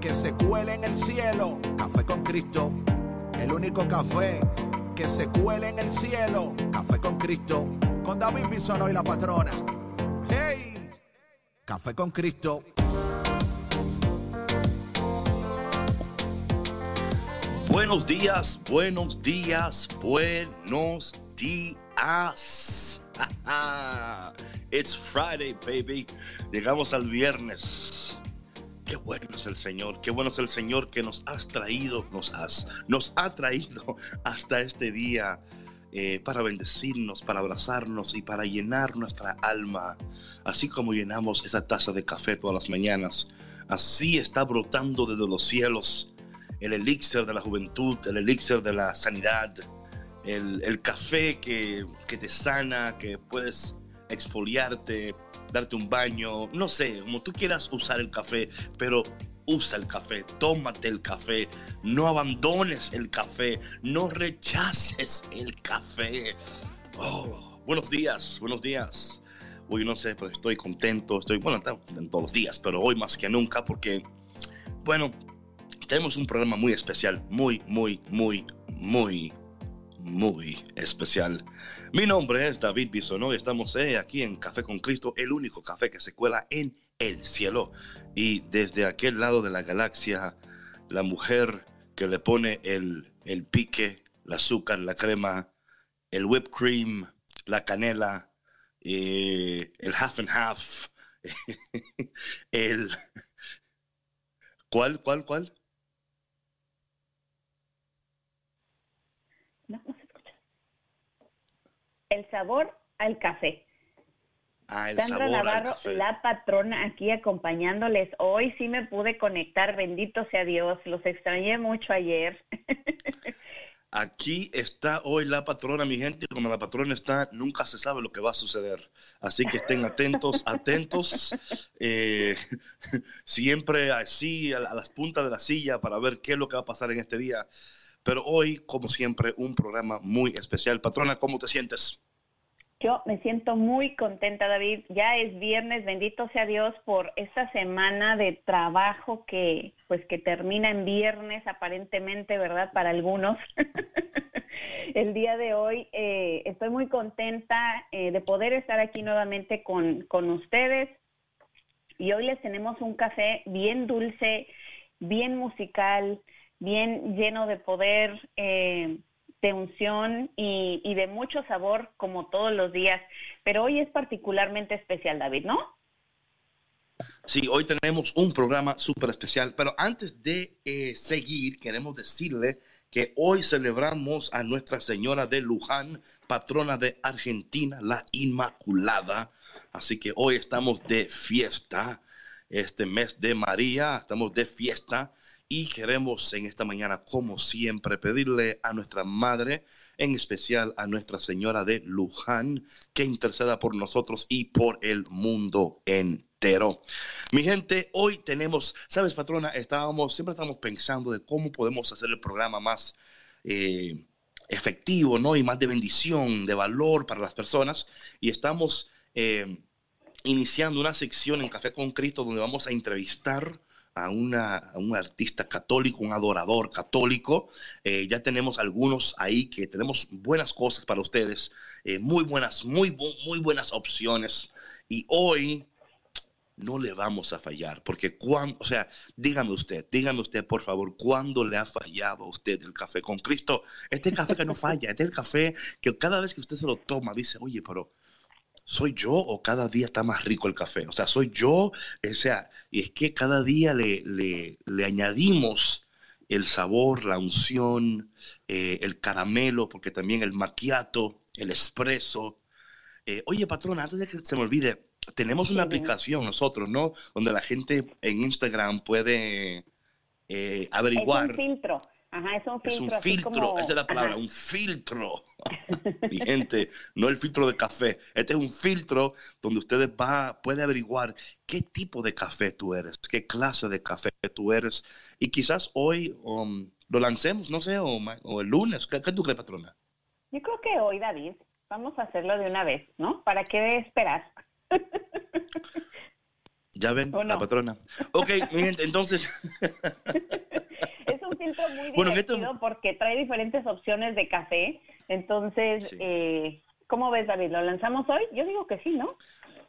que se cuele en el cielo. Café con Cristo, el único café que se cuele en el cielo. Café con Cristo, con David Bisono y la patrona. ¡Hey! Café con Cristo. Buenos días, buenos días, buenos días. It's Friday, baby. Llegamos al viernes. Qué bueno es el Señor, qué bueno es el Señor que nos has traído, nos has, nos ha traído hasta este día eh, para bendecirnos, para abrazarnos y para llenar nuestra alma, así como llenamos esa taza de café todas las mañanas. Así está brotando desde los cielos el elixir de la juventud, el elixir de la sanidad, el, el café que, que te sana, que puedes exfoliarte, darte un baño, no sé, como tú quieras usar el café, pero usa el café, tómate el café, no abandones el café, no rechaces el café. Oh, buenos días, buenos días. Hoy no sé, pero estoy contento, estoy, bueno, en todos los días, pero hoy más que nunca porque, bueno, tenemos un programa muy especial, muy, muy, muy, muy, muy especial. Mi nombre es David Bisonó y estamos eh, aquí en Café con Cristo, el único café que se cuela en el cielo. Y desde aquel lado de la galaxia, la mujer que le pone el, el pique, el azúcar, la crema, el whipped cream, la canela, eh, el half and half, el... ¿Cuál, cuál, cuál? El sabor al café. Ah, el Sandra sabor Navarro, al café. la patrona, aquí acompañándoles. Hoy sí me pude conectar, bendito sea Dios. Los extrañé mucho ayer. Aquí está hoy la patrona, mi gente. Cuando la patrona está, nunca se sabe lo que va a suceder. Así que estén atentos, atentos. Eh, siempre así, a, a las puntas de la silla, para ver qué es lo que va a pasar en este día. Pero hoy, como siempre, un programa muy especial. Patrona, ¿cómo te sientes? Yo me siento muy contenta, David. Ya es viernes, bendito sea Dios por esta semana de trabajo que pues que termina en viernes aparentemente, ¿verdad? Para algunos. El día de hoy eh, estoy muy contenta eh, de poder estar aquí nuevamente con, con ustedes. Y hoy les tenemos un café bien dulce, bien musical, bien lleno de poder. Eh, de unción y, y, de mucho sabor como todos los días. Pero hoy es particularmente especial, David, ¿no? Sí, hoy tenemos un programa súper especial, pero antes de eh, seguir, queremos decirle que hoy celebramos a Nuestra Señora de Luján, patrona de Argentina, la Inmaculada. Así que hoy estamos de fiesta, este mes de María, estamos de fiesta y queremos en esta mañana, como siempre, pedirle a nuestra Madre, en especial a Nuestra Señora de Luján, que interceda por nosotros y por el mundo entero. Mi gente, hoy tenemos, sabes, patrona, estábamos, siempre estamos pensando de cómo podemos hacer el programa más eh, efectivo, ¿no? Y más de bendición, de valor para las personas. Y estamos eh, iniciando una sección en Café con Cristo donde vamos a entrevistar a, una, un artista católico, un adorador católico. Eh, ya tenemos algunos ahí que tenemos buenas cosas para ustedes, eh, muy buenas, muy, muy buenas opciones. Y hoy no le vamos a fallar, porque cuando, o sea, dígame usted, dígame usted, por favor, ¿cuándo le ha fallado a usted el café con Cristo? Este café que no falla, este es el café que cada vez que usted se lo toma, dice, oye, pero ¿soy yo o cada día está más rico el café? O sea, soy yo, o sea, y es que cada día le, le, le añadimos el sabor, la unción, eh, el caramelo, porque también el macchiato, el espresso. Eh, oye, patrona, antes de que se me olvide, tenemos una aplicación nosotros, ¿no? Donde la gente en Instagram puede eh, averiguar. Es un filtro. Ajá, es un filtro. Es un filtro, esa es la palabra, un filtro. Mi gente, no el filtro de café. Este es un filtro donde ustedes va, puede averiguar qué tipo de café tú eres, qué clase de café tú eres. Y quizás hoy um, lo lancemos, no sé, o, el lunes. ¿Qué, ¿Qué, tú crees, patrona? Yo creo que hoy, David, vamos a hacerlo de una vez, ¿no? ¿Para qué esperar? Ya ven, la patrona. Ok, mi gente, entonces. muy divertido porque trae diferentes opciones de café. Entonces, eh, ¿cómo ves, David? ¿Lo lanzamos hoy? Yo digo que sí, ¿no?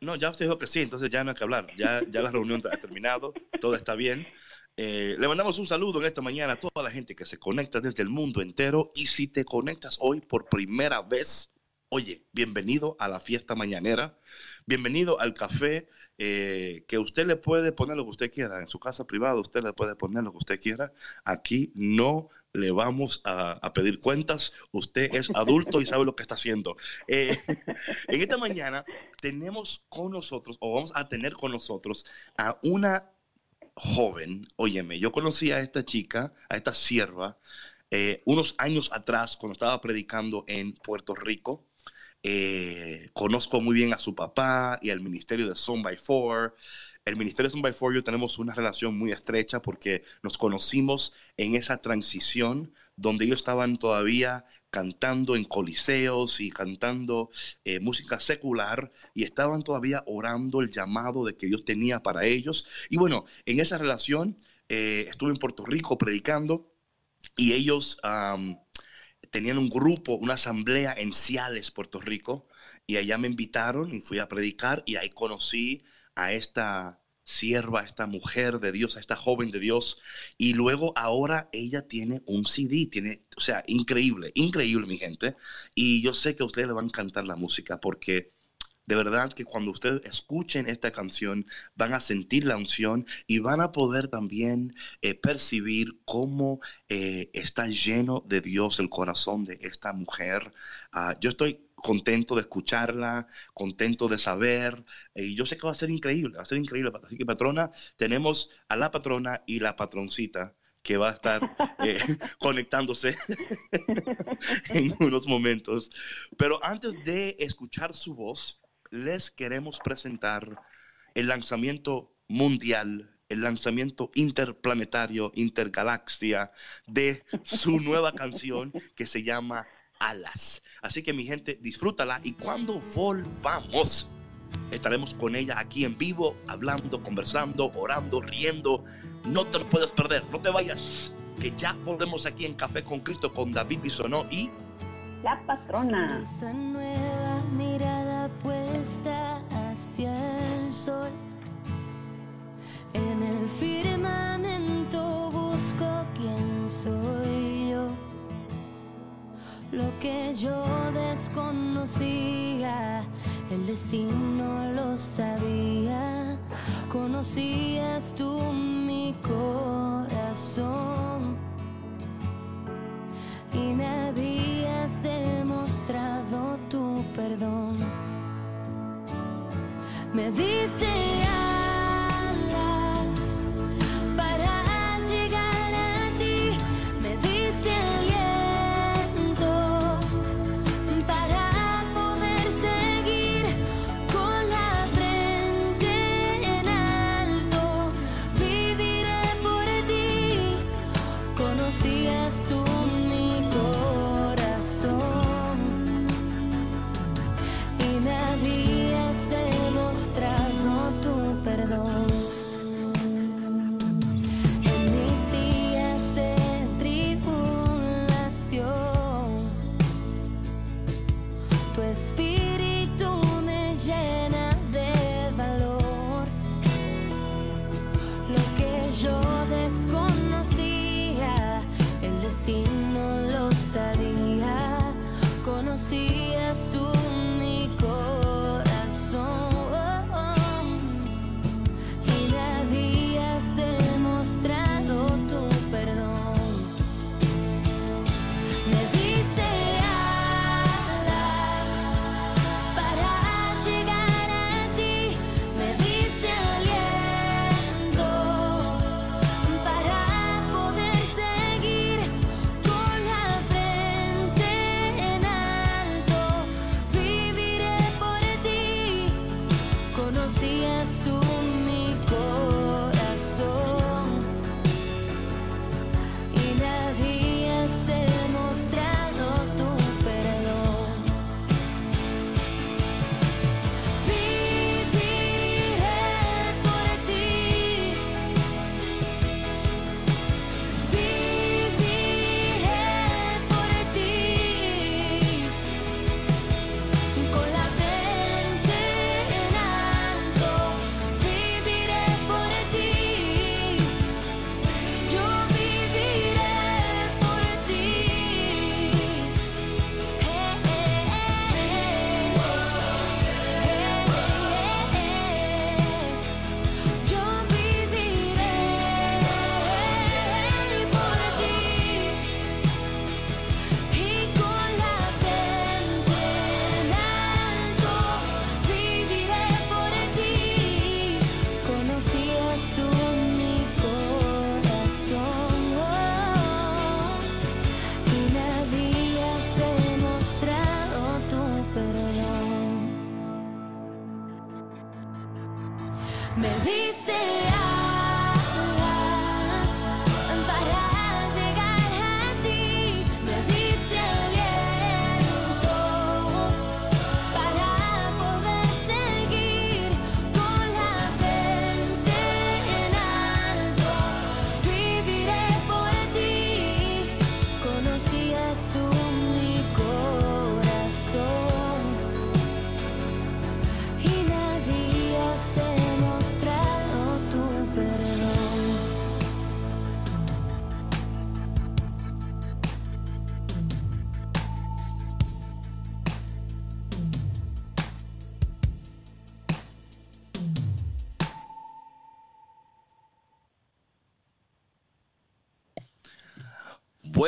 No, ya usted dijo que sí, entonces ya no hay que hablar. Ya, ya la reunión ha terminado, todo está bien. Eh, le mandamos un saludo en esta mañana a toda la gente que se conecta desde el mundo entero. Y si te conectas hoy por primera vez, oye, bienvenido a la fiesta mañanera. Bienvenido al café eh, que usted le puede poner lo que usted quiera. En su casa privada usted le puede poner lo que usted quiera. Aquí no le vamos a, pedir cuentas. Usted es adulto y sabe lo que está haciendo. Eh, en esta mañana tenemos con nosotros, o vamos a tener con nosotros, a una joven. Óyeme, yo conocí a esta chica, a esta sierva, eh, unos años atrás cuando estaba predicando en Puerto Rico. Eh, conozco muy bien a su papá y al ministerio de Son by Four. El ministerio de Son by Four yo tenemos una relación muy estrecha porque nos conocimos en esa transición donde ellos estaban todavía cantando en coliseos y cantando eh, música secular y estaban todavía orando el llamado de que Dios tenía para ellos. Y bueno, en esa relación eh, estuve en Puerto Rico predicando y ellos tenían un grupo, una asamblea en Ciales, Puerto Rico, y allá me invitaron y fui a predicar y ahí conocí a esta sierva, a esta mujer de Dios, a esta joven de Dios, y luego ahora ella tiene un CD, tiene, o sea, increíble, increíble mi gente, y yo sé que a ustedes les va a encantar la música porque de verdad que cuando ustedes escuchen esta canción van a sentir la unción y van a poder también eh, percibir cómo eh, está lleno de Dios el corazón de esta mujer. Ah, yo estoy contento de escucharla, contento de saber, eh, y yo sé que va a ser increíble, va a ser increíble. Así que patrona, tenemos a la patrona y la patroncita que va a estar conectándose en unos momentos. Pero antes de escuchar su voz, les queremos presentar el lanzamiento mundial, el lanzamiento interplanetario, intergalaxia de su nueva canción que se llama Alas. Así que mi gente, disfrútala y cuando volvamos, estaremos con ella aquí en vivo, hablando, conversando, orando, riendo. No te lo puedes perder, no te vayas, que ya volvemos aquí en Café con Cristo con David Bisonó y la patrona. En el firmamento busco quién soy yo. Lo que yo desconocía, el destino lo sabía. Conocías tú mi corazón y me habías demostrado tu perdón. Me diste no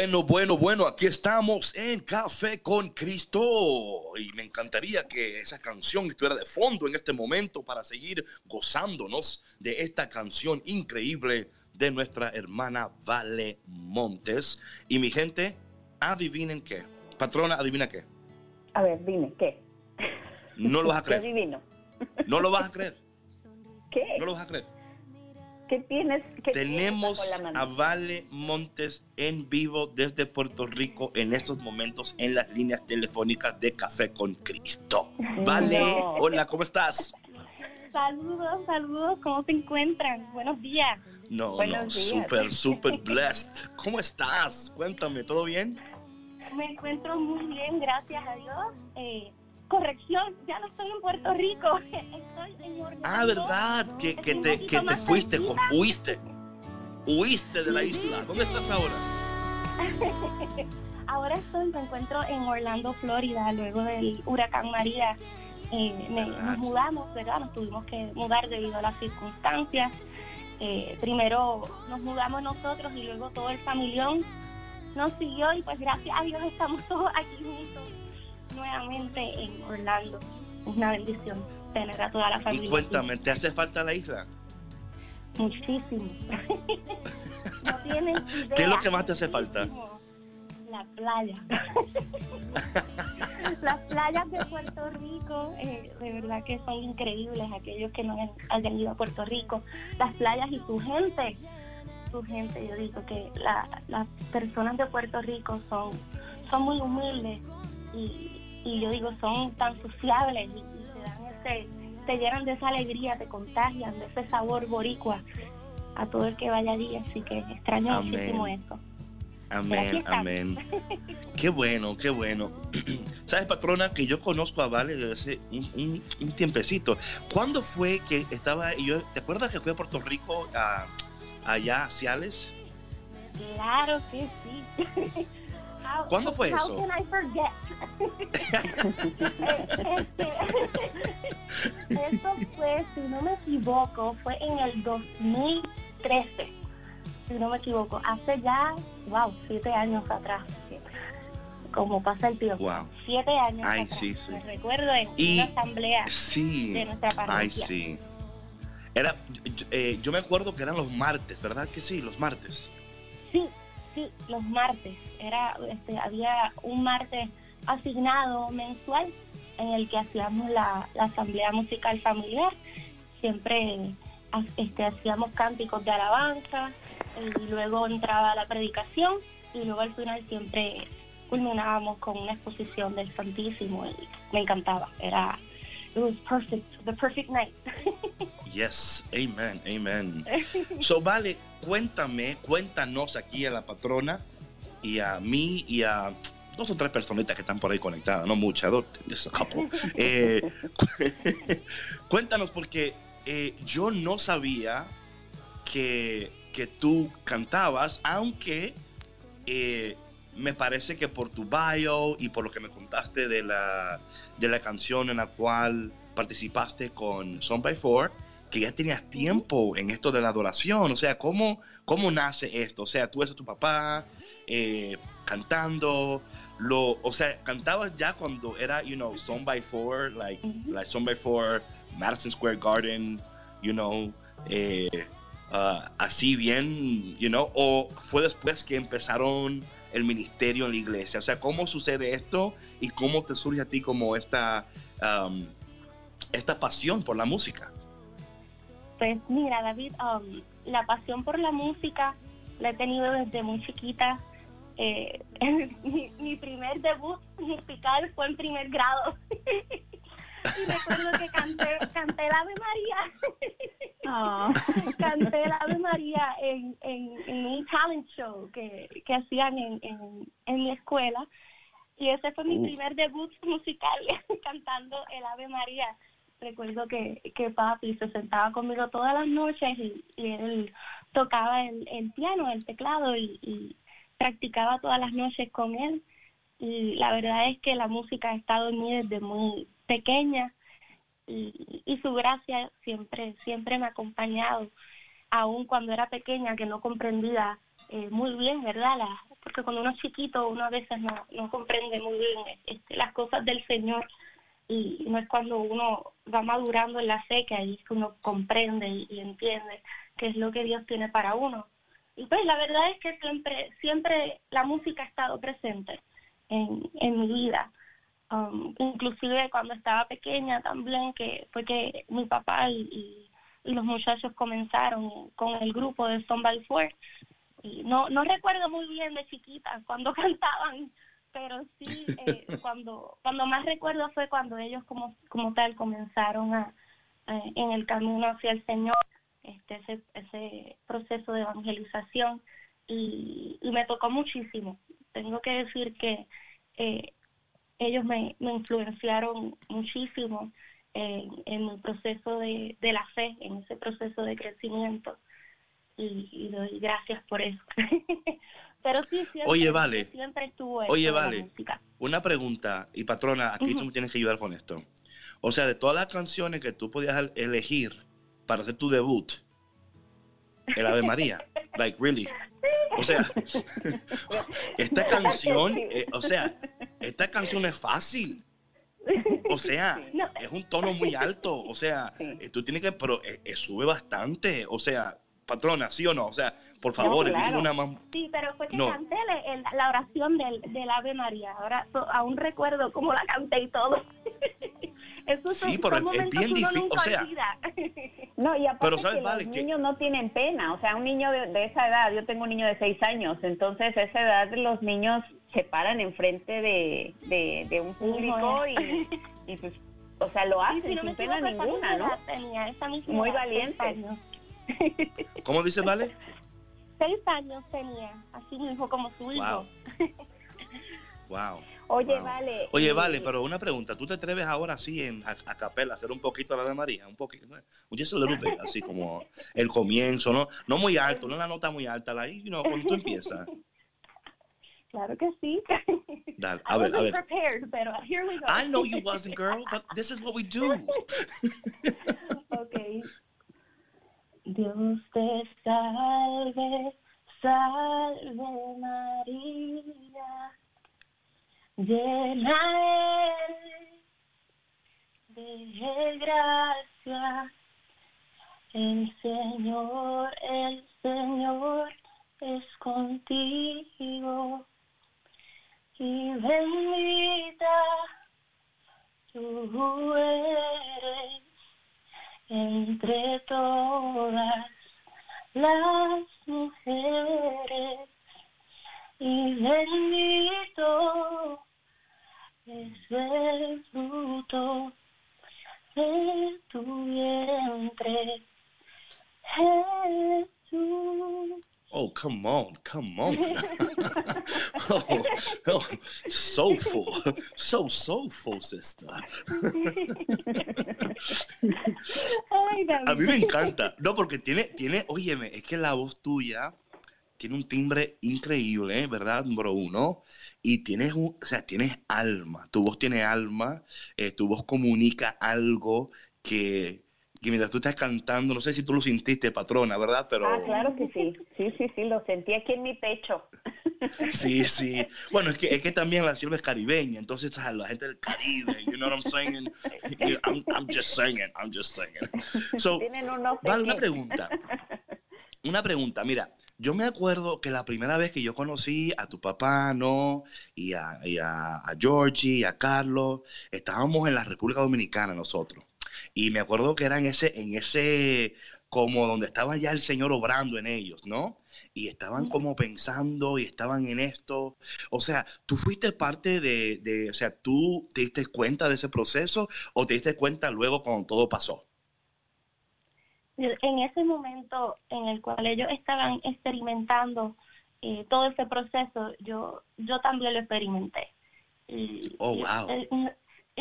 Bueno, bueno, bueno, aquí estamos en Café con Cristo y me encantaría que esa canción estuviera de fondo en este momento para seguir gozándonos de esta canción increíble de nuestra hermana Vale Montes. Y mi gente, adivinen qué. Patrona, adivina qué. A ver, dime, ¿qué? No lo vas a ¿Qué creer. No lo vas a creer. ¿Qué? No lo vas a creer. ¿Qué tienes? qué Tenemos tienes a? Vale Montes en vivo desde Puerto Rico en estos momentos en las líneas telefónicas de Café con Cristo. Vale, No. hola, ¿cómo estás? Saludos, saludos, ¿cómo se encuentran? Buenos días. No, Buenos no, súper, súper blessed. ¿Cómo estás? Cuéntame, ¿todo bien? Me encuentro muy bien, gracias a Dios. Eh, corrección, ya no estoy en Puerto Rico, estoy en Orlando. Ah, ¿verdad? Que, que te, que te fuiste, huiste. Huiste de la isla. ¿Dónde estás ahora? Ahora estoy, me encuentro en Orlando, Florida, luego del huracán María. Eh, nos mudamos, ¿verdad? Nos tuvimos que mudar debido a las circunstancias. Eh, primero nos mudamos nosotros y luego todo el familión nos siguió y pues gracias a Dios estamos todos aquí juntos nuevamente en Orlando. Es una bendición tener a toda la familia. Y aquí. cuéntame, ¿te hace falta la isla? Muchísimo. no tienen idea. ¿Qué es lo que más te hace falta? Muchísimo. La playa. Las playas de Puerto Rico, eh, de verdad que son increíbles. Aquellos que no han- hayan ido a Puerto Rico, las playas y su gente. Su gente, yo digo que la- las personas de Puerto Rico son, son muy humildes y, y yo digo son tan sociables y, y te dan ese, te llenan de esa alegría, te contagian de ese sabor boricua a todo el que vaya allí, así que extraño Amén. muchísimo eso. Amén, amén. Qué bueno, qué bueno. Sabes, patrona, que yo conozco a Vale desde hace un, un- un tiempecito. ¿Cuándo fue que estaba yo? ¿Te acuerdas que fui a Puerto Rico a, allá a Ciales? Claro que sí. How- ¿Cuándo fue how eso? can I forget? Eh, este, fue, si no me equivoco, fue en el 2013. Si no me equivoco, hace ya, wow, siete años atrás. Como pasa el tiempo. Wow. Siete años Ay, atrás. sí, sí. Me recuerdo en Y- una asamblea Sí. de nuestra parroquia. Ay, sí. Era, yo, eh, yo me acuerdo que eran los martes, ¿verdad que sí? Los martes. Sí, sí, los martes. Era, este, había un martes asignado mensual en el que hacíamos la, la asamblea musical familiar. Siempre este, hacíamos cánticos de alabanza y luego entraba la predicación y luego al final siempre culminábamos con una exposición del Santísimo y me encantaba. Era, it was perfect, the perfect night. Yes, amen, amen. So, vale, cuéntame, cuéntanos aquí a la patrona y a mí y a dos o tres personitas que están por ahí conectadas, no muchas, dos, just a couple. Eh, cuéntanos porque eh, yo no sabía que, que tú cantabas, aunque eh, me parece que por tu bio y por lo que me contaste de la, de la canción en la cual participaste con Son by Four, que ya tenías tiempo en esto de la adoración. O sea, ¿cómo, cómo nace esto? O sea, tú ves a tu papá eh, cantando, lo, o sea, cantabas ya cuando era, you know, Son by Four, like, like Son by Four, Madison Square Garden, you know, eh, ah, así bien, you know, o fue después que empezaron el ministerio en la iglesia. O sea, ¿cómo sucede esto y cómo te surge a ti como esta, um, esta pasión por la música? Pues mira, David, um, la pasión por la música la he tenido desde muy chiquita. Eh, mi, mi primer debut musical fue en primer grado. y recuerdo que canté, canté el Ave María. Ah. canté el Ave María en, en, en un talent show que, que hacían en, en, en mi escuela. Y ese fue mi Uh. primer debut musical cantando el Ave María. Recuerdo que, que papi se sentaba conmigo todas las noches y, y él tocaba el, el piano, el teclado y, y practicaba todas las noches con él. Y la verdad es que la música ha estado en mí desde muy pequeña y, y su gracia siempre, siempre me ha acompañado, aun cuando era pequeña, que no comprendía eh, muy bien, ¿verdad?, las porque cuando uno es chiquito uno a veces no, no comprende muy bien este, las cosas del Señor y no es cuando uno va madurando en la que ahí es que uno comprende y, y entiende qué es lo que Dios tiene para uno. Y pues la verdad es que siempre, siempre la música ha estado presente en, en mi vida. Um, inclusive cuando estaba pequeña también, que fue que mi papá y, los muchachos comenzaron con el grupo de Son by Four. Y no, no recuerdo muy bien de chiquita cuando cantaban, pero sí eh, cuando cuando más recuerdo fue cuando ellos como como tal comenzaron a, eh, en el camino hacia el Señor este ese, ese proceso de evangelización y, y me tocó muchísimo tengo que decir que eh, ellos me, me influenciaron muchísimo en, en mi proceso de, de la fe en ese proceso de crecimiento y, y doy gracias por eso Pero sí, siempre, Oye, vale. siempre estuvo Oye, vale. música. Una pregunta, y patrona, aquí tú me tienes que ayudar con esto. O sea, de todas las canciones que tú podías el- elegir para hacer tu debut, el Ave María, like really. O sea, esta canción, eh, o sea, esta canción es fácil. O sea, No. es un tono muy alto. O sea, Sí. eh, tú tienes que, pero eh, eh, sube bastante. O sea, patrona, ¿sí o no? O sea, por favor, elige claro. una más. Sí, pero fue que No. canté le- el- la oración del, del Ave María. Ahora so- aún recuerdo cómo la canté y todo. Esos Sí, son- pero son es- bien que uno difí- o sea. No, y aparte Pero, ¿sabes, que Vale, los que- niños no tienen pena, o sea, un niño de, de esa edad, yo tengo un niño de seis años, entonces a esa edad los niños se paran enfrente de, de, de un público y, y pues, o sea, lo Y hacen si no sin pena ninguna, ¿no? tenía, esa misma Muy valientes. ¿Cómo dice, Vale? Seis años tenía, así mismo como su hijo. Wow. Wow. Oye, Wow. vale. Oye, y- vale, pero una pregunta. ¿Tú te atreves ahora sí en a, a capela a hacer un poquito la de María? Un poquito, ¿no? a little bit, así como el comienzo, ¿no? No muy alto, no la nota muy alta, la, you know, cuando tú empiezas. Claro que sí. Dale, I ver, wasn't ver. prepared, pero here we go. I know you wasn't, girl, but this is what we do. Ok. Dios te salve, salve María, llena de gracia. El Señor, el Señor es contigo y bendita tú eres entre todas las mujeres y bendito es el fruto de tu vientre, Jesús. Oh, come on, come on. oh, oh, soulful, so soulful, sister. Ay. A mí me encanta. No, porque tiene, tiene, óyeme, es que la voz tuya tiene un timbre increíble, ¿eh? ¿verdad, número uno? Y tienes, un, o sea, tienes alma. Tu voz tiene alma. eh, tu voz comunica algo que, que mientras tú estás cantando, no sé si tú lo sintiste, patrona, ¿verdad? Pero Ah, claro que sí, sí, sí, sí, lo sentí aquí en mi pecho. sí, sí. Bueno, es que, es que también la sierva es caribeña, entonces la gente del Caribe, you know what I'm saying? I'm, I'm just saying, I'm just saying. So, Vale, una pregunta. Una pregunta, mira, yo me acuerdo que la primera vez que yo conocí a tu papá, ¿no? Y a, y a, a Georgie, y a Carlos, estábamos en la República Dominicana nosotros. Y me acuerdo que era en ese, en ese, como donde estaba ya el Señor obrando en ellos, ¿no? Y estaban como pensando y estaban en esto. O sea, ¿tú fuiste parte de, de, o sea, tú te diste cuenta de ese proceso o te diste cuenta luego cuando todo pasó? en ese momento en el cual ellos estaban experimentando eh, todo ese proceso, yo yo también lo experimenté. Y- Oh, wow.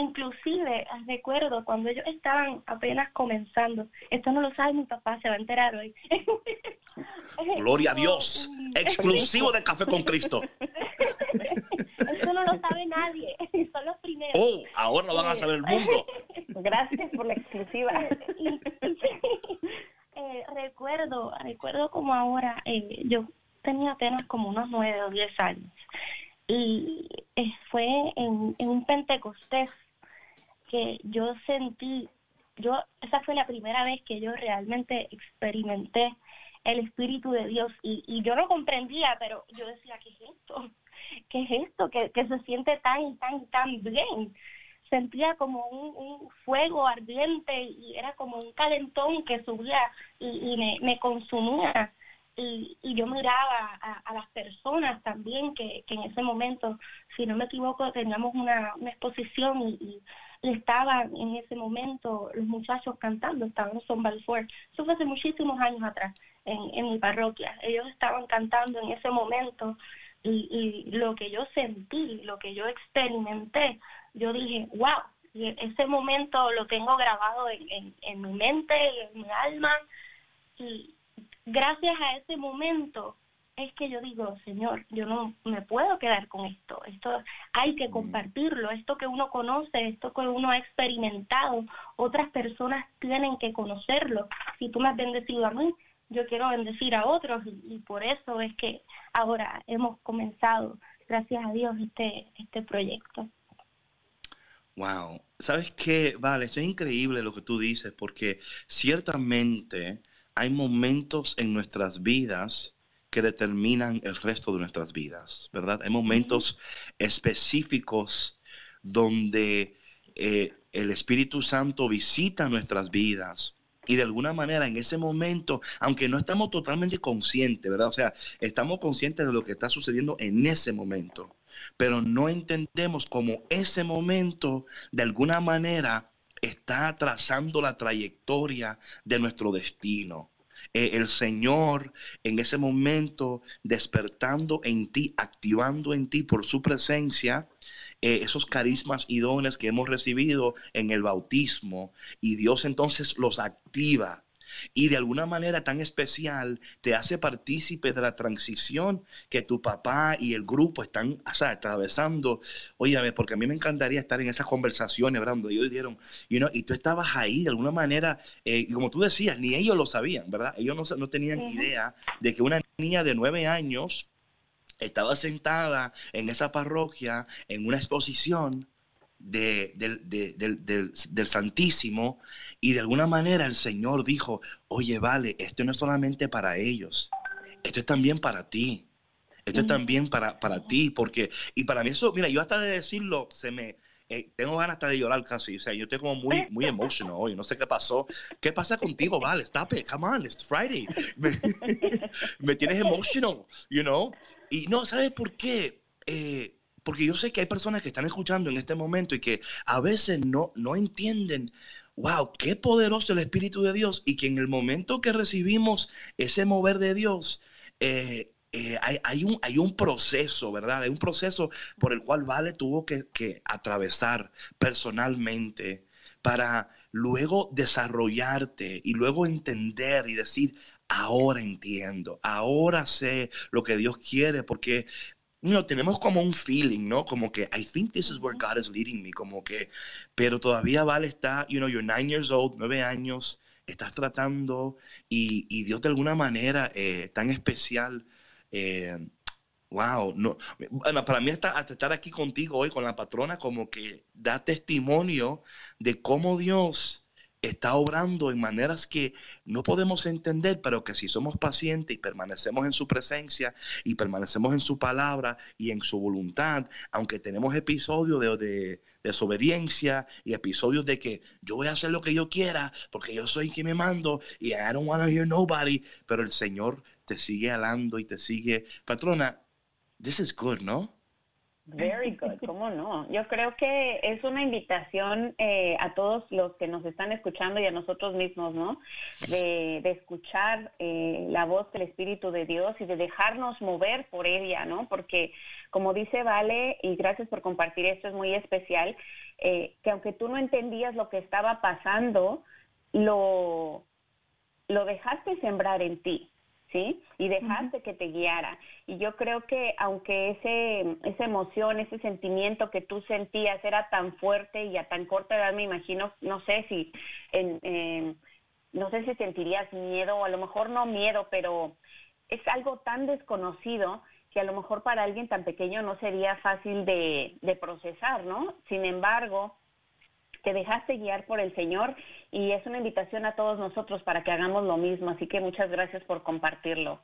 Eh, in- inclusive recuerdo cuando ellos estaban apenas comenzando, esto no lo sabe mi papá, se va a enterar hoy. Gloria a Dios. Exclusivo de Café con Cristo. Eso no lo sabe nadie, son los primeros. Oh, ahora lo van a saber el mundo. Gracias por la exclusiva. Eh, recuerdo, recuerdo como ahora, eh, yo tenía apenas como unos nueve o diez años. Y eh, fue en, en un Pentecostés que yo sentí, yo, esa fue la primera vez que yo realmente experimenté el Espíritu de Dios y, y yo no comprendía, pero yo decía, ¿qué es esto? ¿Qué es esto? Que, que se siente tan, tan, tan bien. Sentía como un, un, fuego ardiente y era como un calentón que subía y, y me, me consumía y, y yo miraba a, a, las personas también que, que en ese momento, si no me equivoco, teníamos una, una exposición y, estaban en ese momento los muchachos cantando, estaban Son Balfour. Eso fue hace muchísimos años atrás en, en mi parroquia. Ellos estaban cantando en ese momento y, y lo que yo sentí, lo que yo experimenté, yo dije, wow, y ese momento lo tengo grabado en, en, en mi mente en mi alma. Y, gracias a ese momento es que yo digo, Señor, yo no me puedo quedar con esto, esto hay que compartirlo, esto que uno conoce, esto que uno ha experimentado, otras personas tienen que conocerlo. Si tú me has bendecido a mí, yo quiero bendecir a otros y, y por eso es que ahora hemos comenzado, gracias a Dios, este, este proyecto. Wow, ¿sabes qué? Vale, es increíble lo que tú dices porque ciertamente hay momentos en nuestras vidas que determinan el resto de nuestras vidas, ¿verdad? Hay momentos específicos donde eh, el Espíritu Santo visita nuestras vidas y de alguna manera en ese momento, aunque no estamos totalmente conscientes, ¿verdad? O sea, estamos conscientes de lo que está sucediendo en ese momento, pero no entendemos cómo ese momento de alguna manera está trazando la trayectoria de nuestro destino. Eh, el Señor en ese momento despertando en ti, activando en ti por su presencia, eh, esos carismas y dones que hemos recibido en el bautismo y Dios entonces los activa y de alguna manera tan especial te hace partícipe de la transición que tu papá y el grupo están o sea, atravesando. Óyame, porque a mí me encantaría estar en esas conversaciones, ¿verdad? Donde ellos dieron, you know, y tú estabas ahí de alguna manera, eh, y como tú decías, ni ellos lo sabían, ¿verdad? Ellos no, no tenían idea de que una niña de nueve años estaba sentada en esa parroquia en una exposición de, del, de, del, del, del, Santísimo y de alguna manera el Señor dijo, oye, vale, esto no es solamente para ellos, esto es también para ti, esto es también para, para ti, porque, y para mí eso, mira, yo hasta de decirlo, se me, eh, tengo ganas hasta de llorar casi, o sea, yo estoy como muy, muy emotional hoy, no sé qué pasó, ¿qué pasa contigo, vale? Stop it, come on, it's Friday, me, me tienes emotional, you know, y no, ¿sabes por qué? Eh, porque yo sé que hay personas que están escuchando en este momento y que a veces no, no entienden, wow, qué poderoso el Espíritu de Dios y que en el momento que recibimos ese mover de Dios, eh, eh, hay, hay, un, hay un proceso, ¿verdad? Hay un proceso por el cual Vale tuvo que, que atravesar personalmente para luego desarrollarte y luego entender y decir, ahora entiendo, ahora sé lo que Dios quiere, porque no, tenemos como un feeling, ¿no? Como que I think this is where God is leading me, como que, pero todavía Vale está, you know, you're nine years old, nueve años, estás tratando y, y Dios de alguna manera eh, tan especial, eh, wow, no, bueno, para mí hasta, hasta estar aquí contigo hoy con la patrona como que da testimonio de cómo Dios está obrando en maneras que no podemos entender, pero que si somos pacientes y permanecemos en su presencia y permanecemos en su palabra y en su voluntad, aunque tenemos episodios de, de desobediencia y episodios de que yo voy a hacer lo que yo quiera porque yo soy quien me mando y I don't want to hear nobody, pero el Señor te sigue alando y te sigue, patrona, this is good, ¿no? Very good, ¿cómo no? Yo creo que es una invitación eh, a todos los que nos están escuchando y a nosotros mismos, ¿no? De, de escuchar eh, la voz del Espíritu de Dios y de dejarnos mover por ella, ¿no? Porque, como dice Vale, y gracias por compartir esto, es muy especial, eh, que aunque tú no entendías lo que estaba pasando, lo, lo dejaste sembrar en ti, ¿sí? Y dejaste uh -huh. que te guiara. Y yo creo que aunque ese, esa emoción, ese sentimiento que tú sentías era tan fuerte y a tan corta edad, me imagino, no sé si, en, eh, no sé si sentirías miedo o a lo mejor no miedo, pero es algo tan desconocido que a lo mejor para alguien tan pequeño no sería fácil de, de procesar, ¿no? Sin embargo, te dejaste guiar por el Señor y es una invitación a todos nosotros para que hagamos lo mismo. Así que muchas gracias por compartirlo.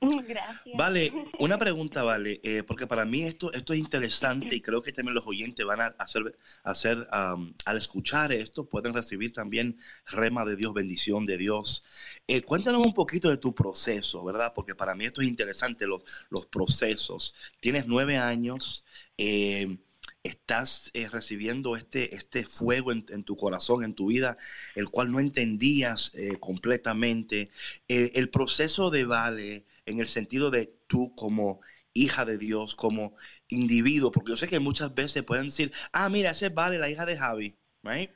Gracias. Vale, una pregunta, Vale, eh, porque para mí esto, esto es interesante y creo que también los oyentes van a hacer, hacer am, al escuchar esto, pueden recibir también rema de Dios, bendición de Dios. Eh, cuéntanos un poquito de tu proceso, ¿verdad? Porque para mí esto es interesante, los, los procesos. Tienes nueve años, eh, estás eh, recibiendo este, este fuego en, en tu corazón, en tu vida, el cual no entendías eh, completamente. Eh, el proceso de Vale, en el sentido de tú como hija de Dios, como individuo, porque yo sé que muchas veces pueden decir, ah, mira, esa es Vale, la hija de Javi, right?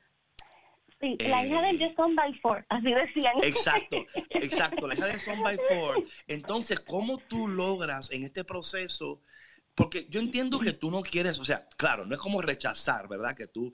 Sí, la hija Just Son by Four, así decían. Exacto, exacto, la hija de Son by Four. Entonces, ¿cómo tú logras en este proceso? Porque yo entiendo que tú no quieres, o sea, claro, no es como rechazar, ¿verdad? Que tú,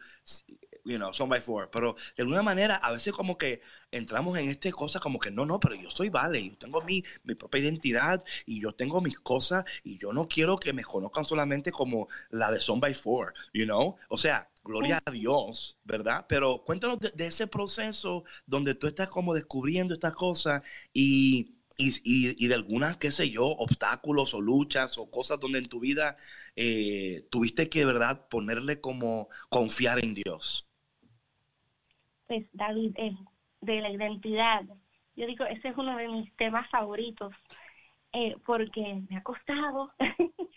you know, Son by Four, pero de alguna manera a veces como que entramos en esta cosa como que no, no, pero yo soy Vale, yo tengo mi, mi propia identidad y yo tengo mis cosas y yo no quiero que me conozcan solamente como la de Son by Four, you know? O sea, gloria a Dios, ¿verdad? Pero cuéntanos de, de ese proceso donde tú estás como descubriendo estas cosas y, y, y- y de algunas, qué sé yo, obstáculos o luchas o cosas donde en tu vida eh, tuviste que, ¿verdad?, ponerle como confiar en Dios. pues David, eh, de la identidad. Yo digo, ese es uno de mis temas favoritos, eh, porque me ha costado.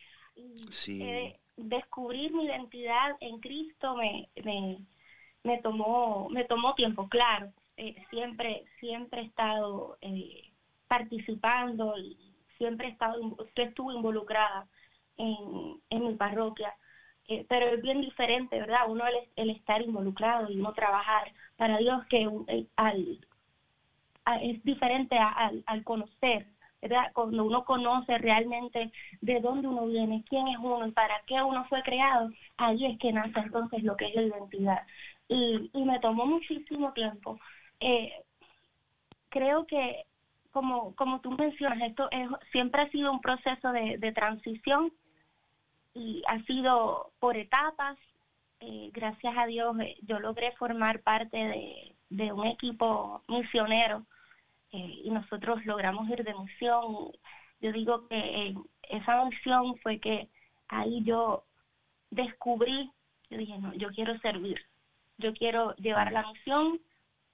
Sí. eh, descubrir mi identidad en Cristo me, me, me tomó me tomó tiempo, claro. Eh, siempre siempre he estado eh, participando y siempre he estado que estuve involucrada en, en mi parroquia. Eh, pero es bien diferente, ¿verdad? Uno el, el estar involucrado y uno trabajar para Dios que eh, al, es diferente al, al conocer, ¿verdad? Cuando uno conoce realmente de dónde uno viene, quién es uno y para qué uno fue creado, ahí es que nace entonces lo que es la identidad. Y, y me tomó muchísimo tiempo. Eh, creo que, como, como tú mencionas, esto es, siempre ha sido un proceso de, transición y ha sido por etapas. Eh, gracias a Dios eh, yo logré formar parte de, de un equipo misionero eh, y nosotros logramos ir de misión. Yo digo que esa misión fue que ahí yo descubrí, yo dije, no, yo quiero servir, yo quiero llevar la misión,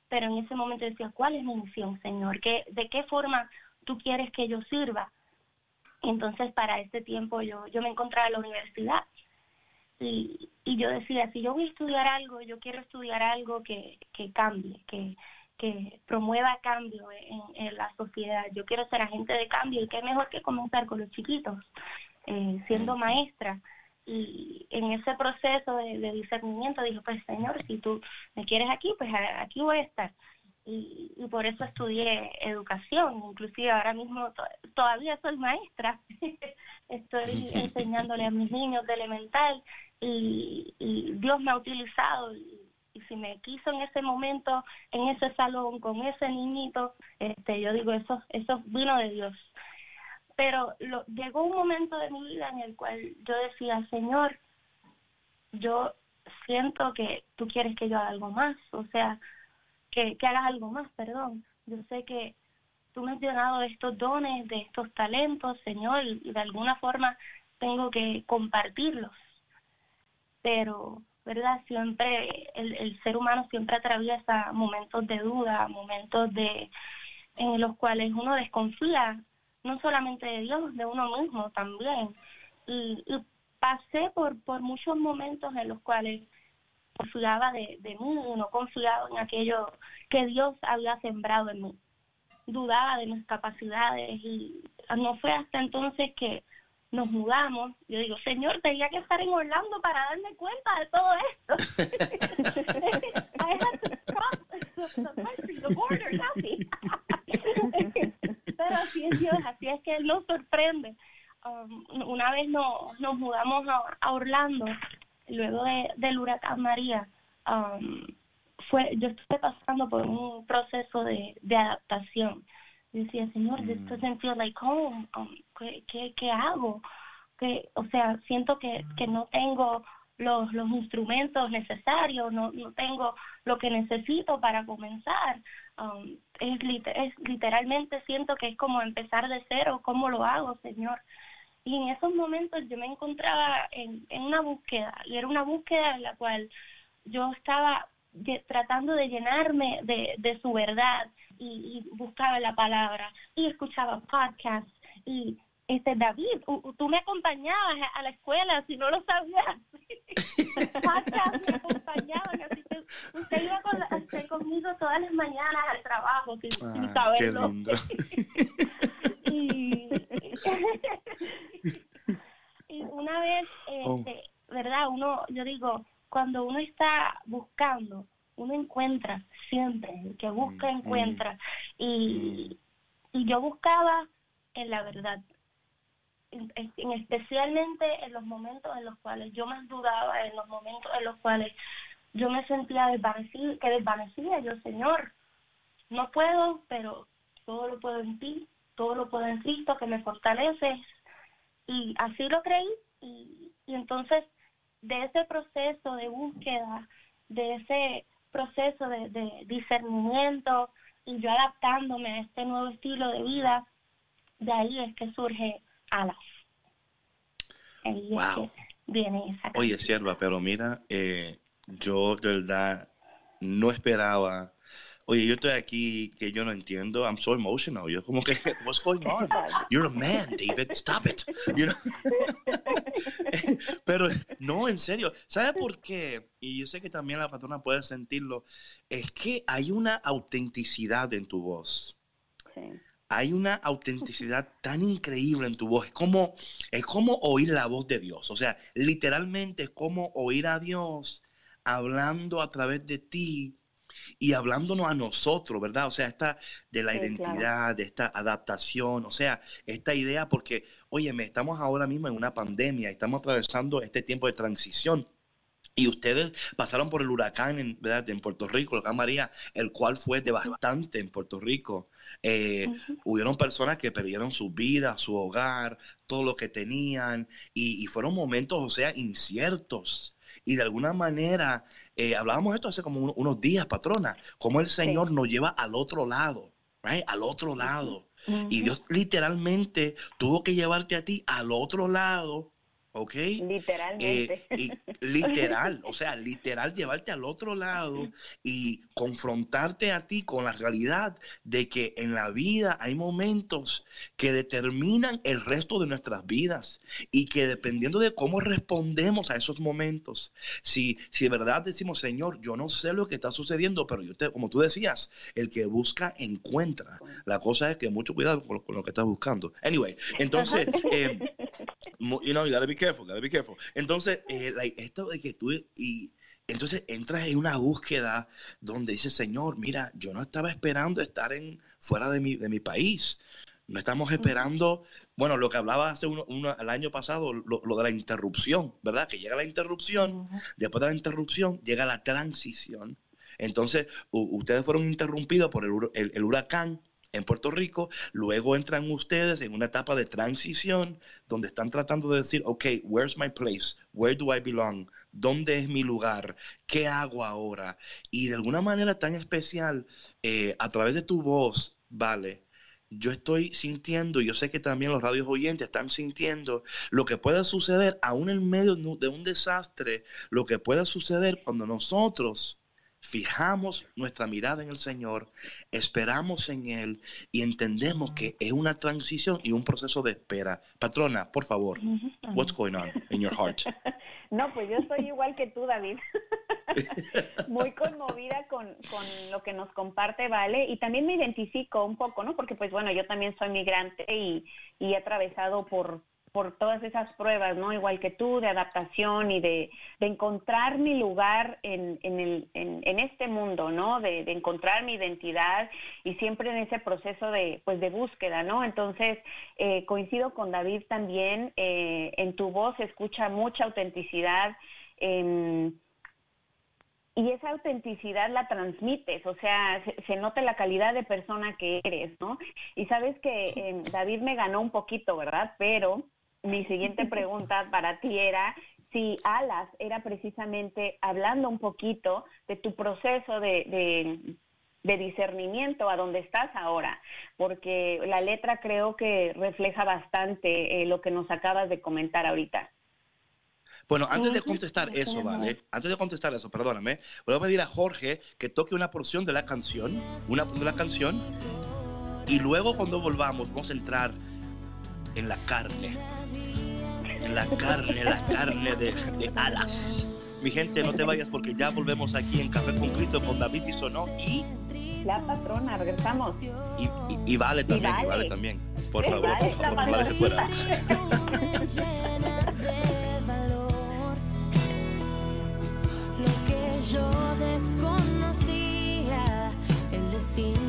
pero en ese momento decía, ¿cuál es mi misión, Señor? ¿Qué, ¿De qué forma tú quieres que yo sirva? Entonces, para este tiempo yo, yo me encontraba en la universidad y, y yo decía, si yo voy a estudiar algo, yo quiero estudiar algo que, que cambie, que, que promueva cambio en, en la sociedad. Yo quiero ser agente de cambio y qué mejor que comenzar con los chiquitos, eh, siendo maestra. Y en ese proceso de, de discernimiento dije, pues Señor, si tú me quieres aquí, pues aquí voy a estar. Y, y por eso estudié educación, inclusive ahora mismo to- todavía soy maestra, estoy enseñándole a mis niños de elemental y, y Dios me ha utilizado y, y si me quiso en ese momento, en ese salón, con ese niñito, este, yo digo, eso, eso vino de Dios. Pero lo, llegó un momento de mi vida en el cual yo decía, Señor, yo siento que tú quieres que yo haga algo más, o sea, que, que hagas algo más, perdón. Yo sé que tú me has llenado estos dones, de estos talentos, Señor, y, y de alguna forma tengo que compartirlos. Pero, ¿verdad? Siempre, el, el ser humano siempre atraviesa momentos de duda, momentos de en los cuales uno desconfía, no solamente de Dios, de uno mismo también. Y, y pasé por, por muchos momentos en los cuales confiaba de, de mí y no confiaba en aquello que Dios había sembrado en mí. Dudaba de mis capacidades y no fue hasta entonces que nos mudamos. Yo digo, Señor, tenía que estar en Orlando para darme cuenta de todo esto. I had to cross the, the country, the border, casi. Pero así es Dios, así es que Él nos sorprende. Um, una vez no, nos mudamos a, a Orlando, luego de, del huracán María, um, fue, yo estuve pasando por un proceso de, de adaptación. Yo decía, Señor, this Mm. doesn't feel like home. Um, ¿qué, qué, qué hago? que O sea, siento que, que no tengo los, los instrumentos necesarios, no, no tengo lo que necesito para comenzar. Um, es, lit- es literalmente siento que es como empezar de cero, ¿cómo lo hago, Señor? Y en esos momentos yo me encontraba en, una búsqueda, y era una búsqueda en la cual yo estaba tratando de llenarme de, su verdad y buscaba la palabra y escuchaba podcasts y este David, tú me acompañabas a, la escuela si no lo sabías. me acompañaban, así que usted iba con usted conmigo todas las mañanas al trabajo sin, sin Ah, qué saberlo. lindo. y, y una vez, Oh. este, ¿verdad? Uno, yo digo, cuando uno está buscando, uno encuentra siempre, el que busca Mm, encuentra. Y, y yo buscaba en la verdad, en- en- especialmente en los momentos en los cuales yo más dudaba, en los momentos en los cuales yo me sentía desvanecida, que desvanecía yo, Señor, no puedo, pero todo lo puedo en ti, todo lo puedo en Cristo que me fortalece. Y así lo creí. Y, entonces, de ese proceso de búsqueda, de ese proceso de discernimiento y yo adaptándome a este nuevo estilo de vida, de ahí es que surge Alas. Ahí es Wow. que viene esa Oye, sierva, pero mira, eh, yo de verdad no esperaba. Oye, yo estoy aquí que yo no entiendo. I'm so emotional. Yo como que, what's going on? You're a man, David. Stop it. You know? pero no, en serio. ¿Sabe por qué? Y yo sé que también la patrona puede sentirlo. Es que hay una autenticidad en tu voz. Sí. Hay una autenticidad tan increíble en tu voz. Es como, es como oír la voz de Dios. O sea, literalmente es como oír a Dios hablando a través de ti y hablándonos a nosotros, ¿verdad? O sea, esta de la Sí, identidad, de esta adaptación, o sea, esta idea, porque, óyeme, estamos ahora mismo en una pandemia, estamos atravesando este tiempo de transición. Y ustedes pasaron por el huracán en, ¿verdad? en Puerto Rico, el huracán María, el cual fue devastante en Puerto Rico. Eh, Hubieron personas que perdieron su vida, su hogar, todo lo que tenían, y, y fueron momentos, o sea, inciertos. Y de alguna manera, eh, hablábamos esto hace como uno- unos días, patrona, como el Señor nos lleva al otro lado, right? Al otro lado. Y Dios literalmente tuvo que llevarte a ti al otro lado, ¿ok? Literalmente. Eh, y literal, o sea, literal llevarte al otro lado y confrontarte a ti con la realidad de que en la vida hay momentos que determinan el resto de nuestras vidas y que dependiendo de cómo respondemos a esos momentos, si, si de verdad decimos, Señor, yo no sé lo que está sucediendo, pero yo te, como tú decías, el que busca encuentra. La cosa es que mucho cuidado con lo, con lo que estás buscando. Anyway, entonces, eh, you know, you gotta be careful, gotta be careful. Entonces, eh, like, esto de que tú y entonces entras en una búsqueda donde dices, Señor, mira, yo no estaba esperando estar en fuera de mi, de mi país. No estamos esperando, bueno, lo que hablaba hace uno, uno- el año pasado, lo, lo de la interrupción, ¿verdad? Que llega la interrupción, después de la interrupción llega la transición. Entonces, ustedes fueron interrumpidos por el, hur- el- el huracán en Puerto Rico, luego entran ustedes en una etapa de transición donde están tratando de decir, ok, where's my place? Where do I belong? ¿Dónde es mi lugar? ¿Qué hago ahora? Y de alguna manera tan especial, eh, a través de tu voz, vale, yo estoy sintiendo, yo sé que también los radios oyentes están sintiendo lo que puede suceder aún en medio de un- de un desastre, lo que puede suceder cuando nosotros fijamos nuestra mirada en el Señor, esperamos en Él y entendemos que es una transición y un proceso de espera. Patrona, por favor, what's going on in your heart? No, pues yo soy igual que tú, David. Muy conmovida con, con lo que nos comparte Vale y también me identifico un poco, ¿no? Porque pues bueno, yo también soy migrante y, y he atravesado por, por todas esas pruebas, ¿no? Igual que tú, de adaptación y de, de encontrar mi lugar en, en, el, en, en este mundo, ¿no? De, de encontrar mi identidad y siempre en ese proceso de, pues, de búsqueda, ¿no? Entonces, eh, coincido con David también, eh, en tu voz se escucha mucha autenticidad. em, y esa autenticidad la transmites, o sea, se, nota la calidad de persona que eres, ¿no? Y sabes que eh, David me ganó un poquito, ¿verdad? Pero mi siguiente pregunta para ti era si Alas era precisamente hablando un poquito de tu proceso de, de, discernimiento a donde estás ahora, porque la letra creo que refleja bastante eh, lo que nos acabas de comentar ahorita. Bueno, antes de contestar eso, ¿vale? Antes de contestar eso, perdóname, voy a pedir a Jorge que toque una porción de la canción, una de la canción, y luego cuando volvamos vamos a entrar en la carne, en la carne, la carne de, de alas. Mi gente, no te vayas porque ya volvemos aquí en Café con Cristo con David Bisonó y... La patrona, regresamos. Y, vale también, y vale. también. Por favor, por favor, vale fuera. yo desconocía, el destino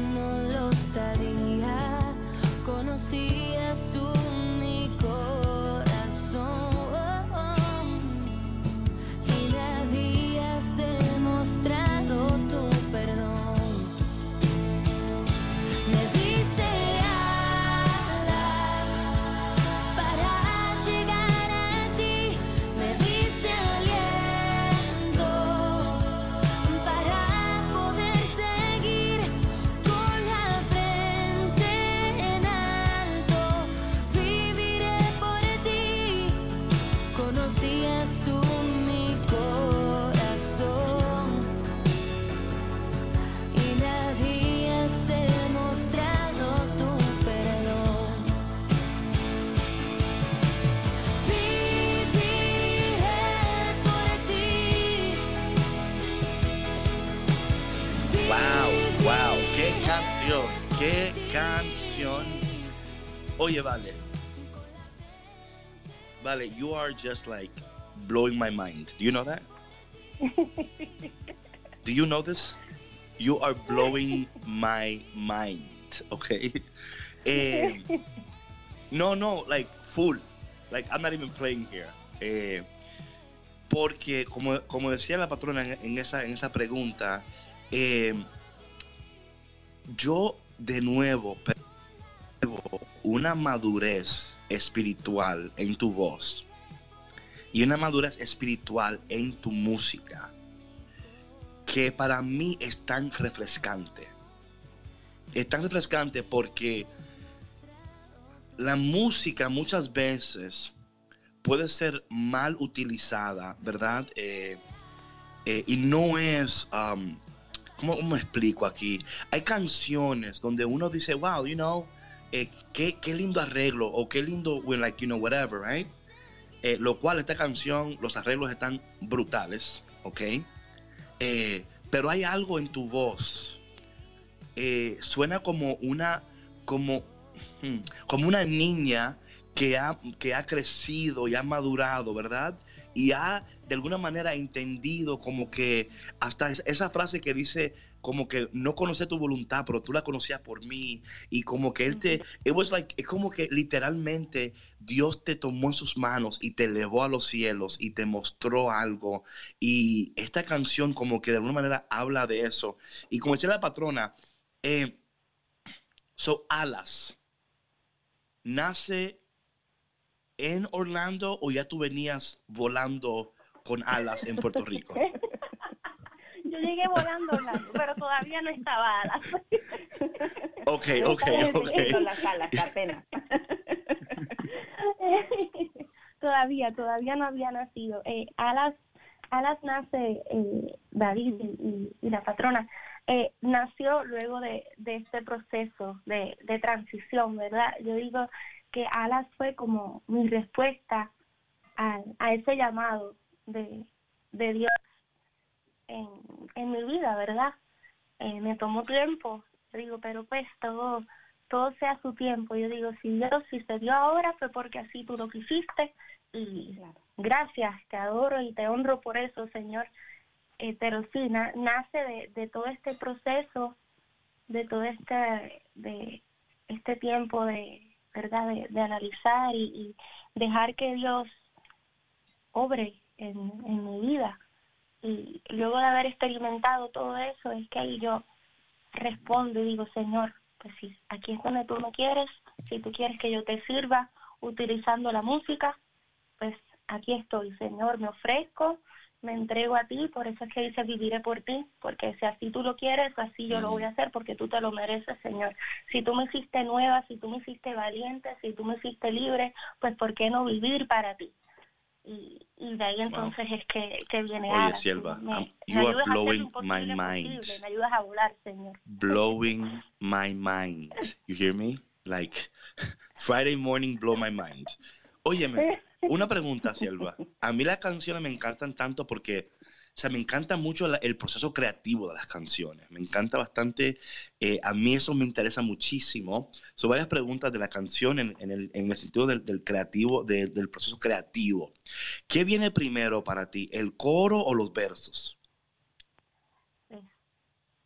Oye, vale. Vale, you are just like blowing my mind. Do you know that? Do you know this? You are blowing my mind, okay? Eh, no, no, like full. Like I'm not even playing here. Eh, porque como, como decía la patrona en, esa, en esa pregunta, eh, yo de nuevo una madurez espiritual en tu voz y una madurez espiritual en tu música que para mí es tan refrescante. Es tan refrescante porque la música muchas veces puede ser mal utilizada, ¿verdad? Eh, eh, y no es um, ¿cómo, me explico aquí? Hay canciones donde uno dice, wow, you know, eh, qué, qué, lindo arreglo o qué lindo, like, you know, whatever, right? Eh, lo cual esta canción, los arreglos están brutales, ¿ok? Eh, pero hay algo en tu voz. suena como una, como, hmm, como una niña que ha, que ha crecido y ha madurado, ¿verdad? Y ha de alguna manera entendido como que hasta esa frase que dice como que no conoce tu voluntad, pero tú la conocías por mí. Y como que él te, it was like, es como que literalmente Dios te tomó en sus manos y te elevó a los cielos y te mostró algo. Y esta canción como que de alguna manera habla de eso. Y como decía la patrona, eh, so Alas nace en Orlando o ya tú venías volando con alas en Puerto Rico? Yo llegué volando a Orlando, pero todavía no estaba alas. Ok, ok, ok. las alas, apenas. todavía, todavía no había nacido. Eh, alas, alas nace eh, David y, la patrona. Eh, nació luego de, de este proceso de, de transición, ¿verdad? Yo digo, que Alas fue como mi respuesta a, a ese llamado de, de Dios en, en, mi vida, ¿verdad? Eh, me tomó tiempo, yo digo, pero pues todo, todo sea su tiempo. Yo digo, si Dios si se dio ahora fue porque así tú lo quisiste y gracias, te adoro y te honro por eso, Señor. Eh, pero sí, nace de, de todo este proceso, de todo este, de este tiempo de, ¿verdad? De, analizar y, dejar que Dios obre en, mi vida. Y luego de haber experimentado todo eso, es que ahí yo respondo y digo, Señor, pues sí, aquí es donde tú me quieres, si tú quieres que yo te sirva utilizando la música, pues aquí estoy, Señor, me ofrezco, me entrego a ti, por eso es que dice viviré por ti, porque si así tú lo quieres, así yo lo voy a hacer, porque tú te lo mereces, Señor. Si tú me hiciste nueva, si tú me hiciste valiente, si tú me hiciste libre, pues ¿por qué no vivir para ti? Y, y de ahí entonces es que, que viene Oye, Alas, Sierva, me- I'm- me you are blowing my mind. posible, Me ayudas a volar, Señor. blowing my mind. You hear me? Like Friday morning blow my mind. Óyeme, una pregunta, Silva. A mí las canciones me encantan tanto porque, o sea, me encanta mucho la- el proceso creativo de las canciones. Me encanta bastante. eh, a mí eso me interesa muchísimo. Son varias preguntas de la canción en, en el, en el sentido del, del creativo, de- del proceso creativo. ¿Qué viene primero para ti, el coro o los versos?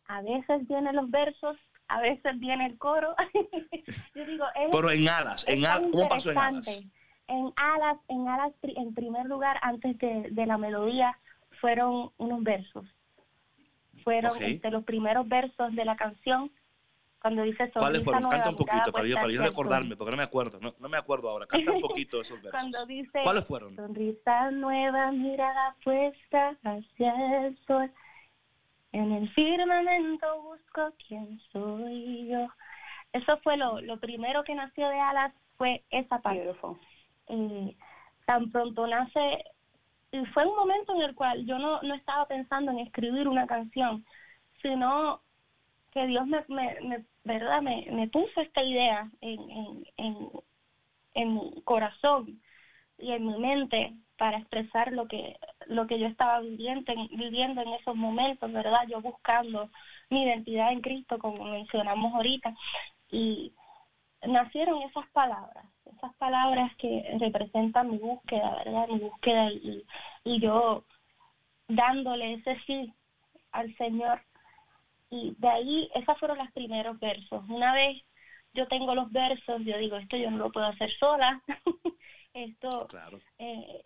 A veces vienen los versos, a veces viene el coro. Yo digo, es, Pero en alas, en alas, ¿cómo pasó en alas? En alas, en alas, en primer lugar, antes de, de la melodía, fueron unos versos. Fueron Ok. este, los primeros versos de la canción, cuando dice ¿Cuáles sonrisa fueron? nueva, Canta un mirada poquito para yo, para recordarme, porque no me acuerdo, no, no me acuerdo ahora. Canta un poquito de esos versos. Cuando dice ¿Cuáles fueron? sonrisa nueva, mirada puesta hacia el sol. En el firmamento busco quién soy yo. Eso fue lo, lo primero que nació de Alas, fue esa parte. Y tan pronto nace, fue un momento en el cual yo no, no estaba pensando en escribir una canción, sino que Dios me, me, me- verdad me, me puso esta idea en, en, en, en mi corazón y en mi mente para expresar lo que lo que yo estaba viviendo en, viviendo en esos momentos, ¿verdad? Yo buscando mi identidad en Cristo, como mencionamos ahorita, y nacieron esas palabras, esas palabras que representan mi búsqueda, ¿verdad? Mi búsqueda y, y yo dándole ese sí al Señor. Y de ahí, esos fueron los primeros versos. Una vez yo tengo los versos, yo digo, esto yo no lo puedo hacer sola. esto, Claro. eh,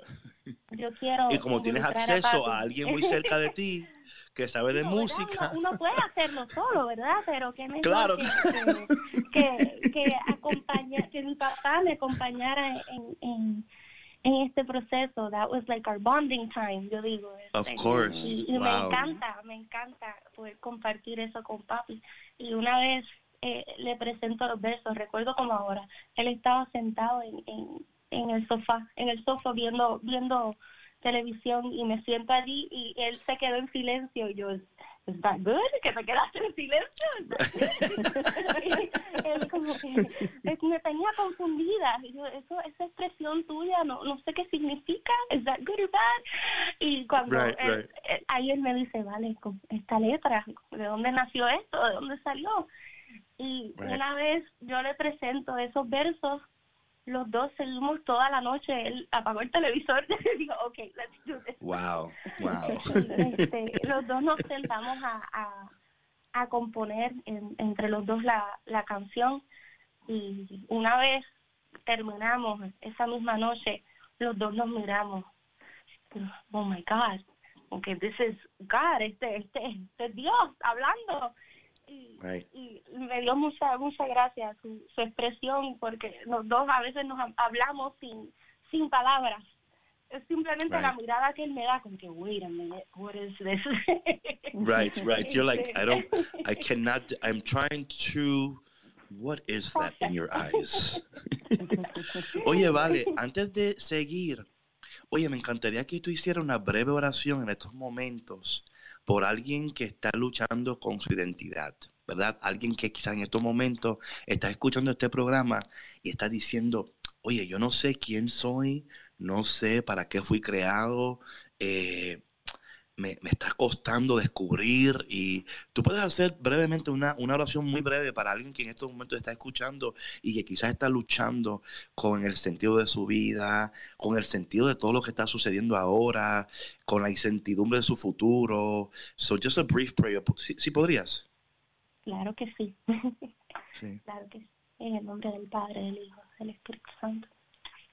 yo quiero... Y como tienes acceso a alguien muy cerca de ti que sabe de ¿verdad? música, Uno, uno puede hacerlo solo, ¿verdad? Pero que mejor Claro. que, que, que, acompaña- que mi papá me acompañara en, en, en este proceso. That was like our bonding time, yo digo. Of este, course. Y, y me Wow. encanta, me encanta poder compartir eso con papi. Y una vez eh, le presento los versos, recuerdo como ahora, él estaba sentado en, en, en el sofá, en el sofá viendo, viendo televisión y me siento allí y él se quedó en silencio y yo ¿Is that good? ¿Que te quedaste en silencio? ¿Is that good?" él como que es- me tenía confundida y yo, eso, esa expresión tuya no, no sé qué significa ¿Is that good or bad? y cuando Right, él- right. él- ahí él me dice vale, con esta letra ¿de dónde nació esto? ¿de dónde salió? y Right. una vez yo le presento esos versos los dos seguimos toda la noche, él apagó el televisor y digo, ok, let's do this. wow, wow. Este, los dos nos sentamos a, a, a componer en- entre los dos la, la canción y una vez terminamos esa misma noche, los dos nos miramos. Oh my God, okay, this is God, este, este, este es Dios hablando. Y, Right. y me dio mucha mucha gracia su, su expresión porque los dos a veces nos ha- hablamos sin sin palabras es simplemente la Right. mirada que él me da como que wait a minute what is this Right, right. You're like, I don't, I cannot, I'm trying to, what is that in your eyes? Oye, vale, antes de seguir, oye, me encantaría que tú hicieras una breve oración en estos momentos por alguien que está luchando con su identidad, ¿verdad? Alguien que quizás en estos momentos está escuchando este programa y está diciendo, oye, yo no sé quién soy, no sé para qué fui creado, eh, me, me está costando descubrir y tú puedes hacer brevemente una, una oración muy breve para alguien que en estos momentos está escuchando y que quizás está luchando con el sentido de su vida, con el sentido de todo lo que está sucediendo ahora, con la incertidumbre de su futuro. So just a brief prayer. Si ¿Sí, podrías? claro que sí Sí. claro que sí en el nombre del Padre del Hijo del Espíritu Santo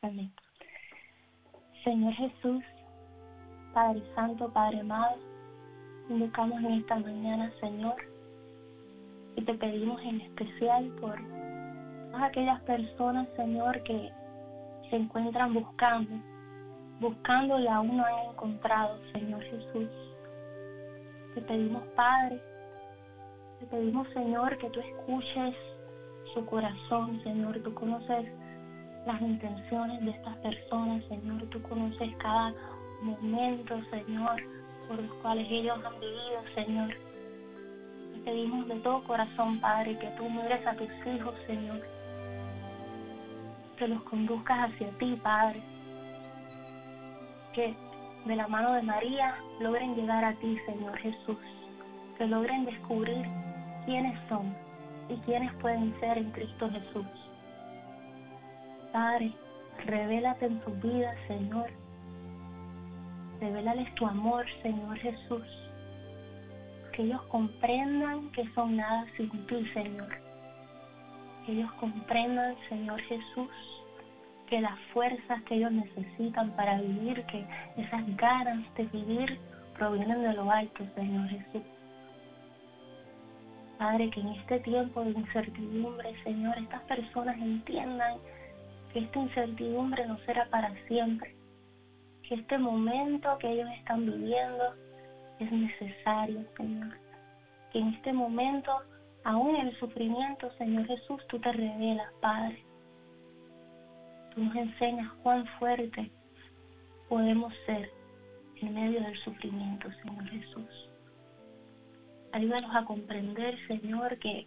amén Señor Jesús Padre Santo Padre amado invocamos en esta mañana, Señor, y te pedimos en especial por todas aquellas personas, Señor, que se encuentran buscando, buscando y aún no han encontrado, Señor Jesús. Te pedimos, Padre, te pedimos, Señor, que tú escuches su corazón, Señor. Tú conoces las intenciones de estas personas, Señor. Tú conoces cada momento, Señor, por los cuales ellos han vivido, Señor. Te pedimos de todo corazón, Padre, que tú mires a tus hijos, Señor. Que los conduzcas hacia ti, Padre. Que de la mano de María logren llegar a ti, Señor Jesús. Que logren descubrir quiénes son y quiénes pueden ser en Cristo Jesús. Padre, revélate en sus vidas, Señor. Revélales tu amor, Señor Jesús. Que ellos comprendan que son nada sin ti, Señor. Que ellos comprendan, Señor Jesús, que las fuerzas que ellos necesitan para vivir, que esas ganas de vivir provienen de lo alto, Señor Jesús. Padre, que en este tiempo de incertidumbre, Señor, estas personas entiendan que esta incertidumbre no será para siempre, que este momento que ellos están viviendo es necesario, Señor, que en este momento, aún en el sufrimiento, Señor Jesús, tú te revelas, Padre. Tú nos enseñas cuán fuerte podemos ser en medio del sufrimiento, Señor Jesús. Ayúdanos a comprender, Señor, que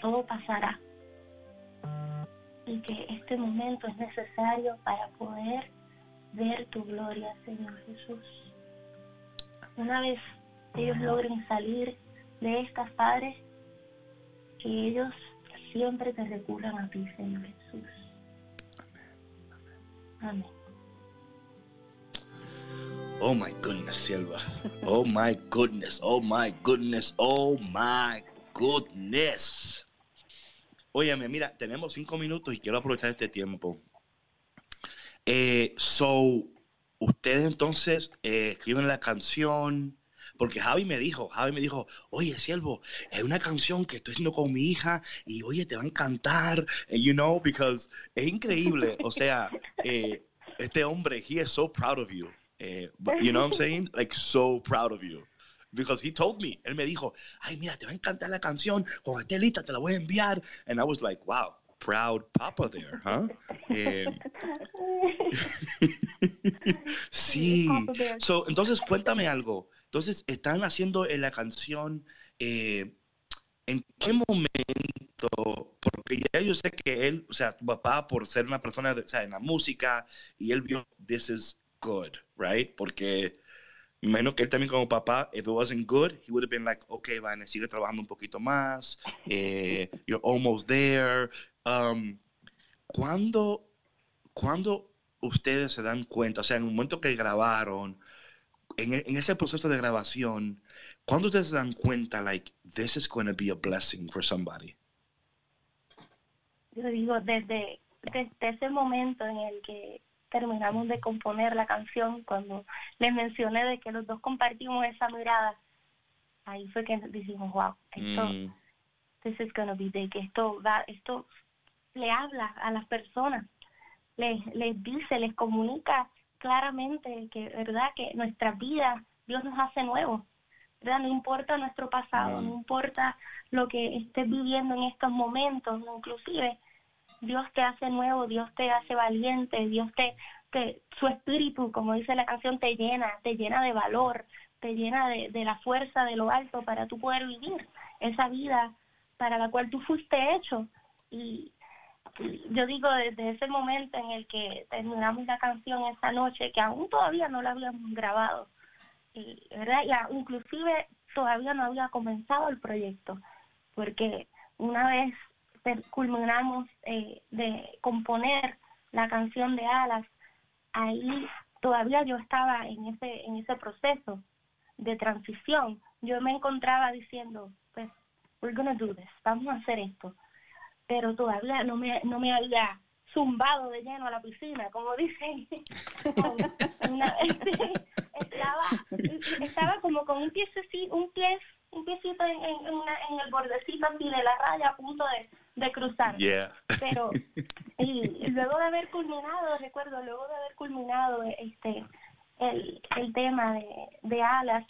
todo pasará y que este momento es necesario para poder ver tu gloria, Señor Jesús. Una vez ellos logren salir de estas padres, que ellos siempre te recurran a ti, Señor Jesús. Amén. Oh my goodness, Silva. Oh my goodness. Oh my goodness. Oh my goodness. Óyeme, mira, tenemos cinco minutos y quiero aprovechar este tiempo. Eh, so, ustedes entonces eh, escriben la canción. Porque Javi me dijo, Javi me dijo, oye, siervo, es una canción que estoy haciendo con mi hija y oye, te va a encantar, you know, because es increíble. O sea, eh, este hombre, he is so proud of you. Eh, you know what I'm saying? Like, so proud of you. Because he told me, él me dijo, ay, mira, te va a encantar la canción, cuando esté lista te la voy a enviar. And I was like, wow, proud papa there, huh? Eh, sí. So, entonces, cuéntame algo. Entonces, están haciendo en la canción, eh, ¿en qué momento? Porque ya yo sé que él, o sea, tu papá, por ser una persona o sea, en la música, y él vio, this is good, right? Porque imagino que él también como papá, if it wasn't good, he would have been like, okay, Vane, sigue trabajando un poquito más, eh, you're almost there. Um, ¿cuándo, ¿Cuándo ustedes se dan cuenta, o sea, en el momento que grabaron, en, en ese proceso de grabación, ¿cuándo ustedes se dan cuenta, like, this is going to be a blessing for somebody? Yo digo, desde, desde ese momento en el que terminamos de componer la canción, cuando les mencioné de que los dos compartimos esa mirada, ahí fue que dijimos, wow, esto, Mm, this is gonna be big, esto va, esto le habla a las personas, les, les dice, les comunica claramente que, verdad, que nuestra vida Dios nos hace nuevos, ¿verdad? No importa nuestro pasado, Mm. no importa lo que estés viviendo en estos momentos, no, inclusive Dios te hace nuevo, Dios te hace valiente, Dios te, te, su espíritu, como dice la canción, te llena, te llena de valor, te llena de, de la fuerza de lo alto para tú poder vivir esa vida para la cual tú fuiste hecho. Y, yo digo, desde ese momento en el que terminamos la canción esa noche, que aún todavía no la habíamos grabado, y, ¿verdad? Y inclusive todavía no había comenzado el proyecto, porque una vez culminamos eh, de componer la canción de Alas, ahí todavía yo estaba en ese, en ese proceso de transición. Yo me encontraba diciendo, pues, we're gonna do this, vamos a hacer esto. Pero todavía no me, no me había zumbado de lleno a la piscina, como dicen. Estaba estaba como con un piececito, un pie, un piecito en, en el bordecito así de la raya a punto de, de cruzar. Yeah. Pero y luego de haber culminado, recuerdo, luego de haber culminado este el, el tema de, de alas,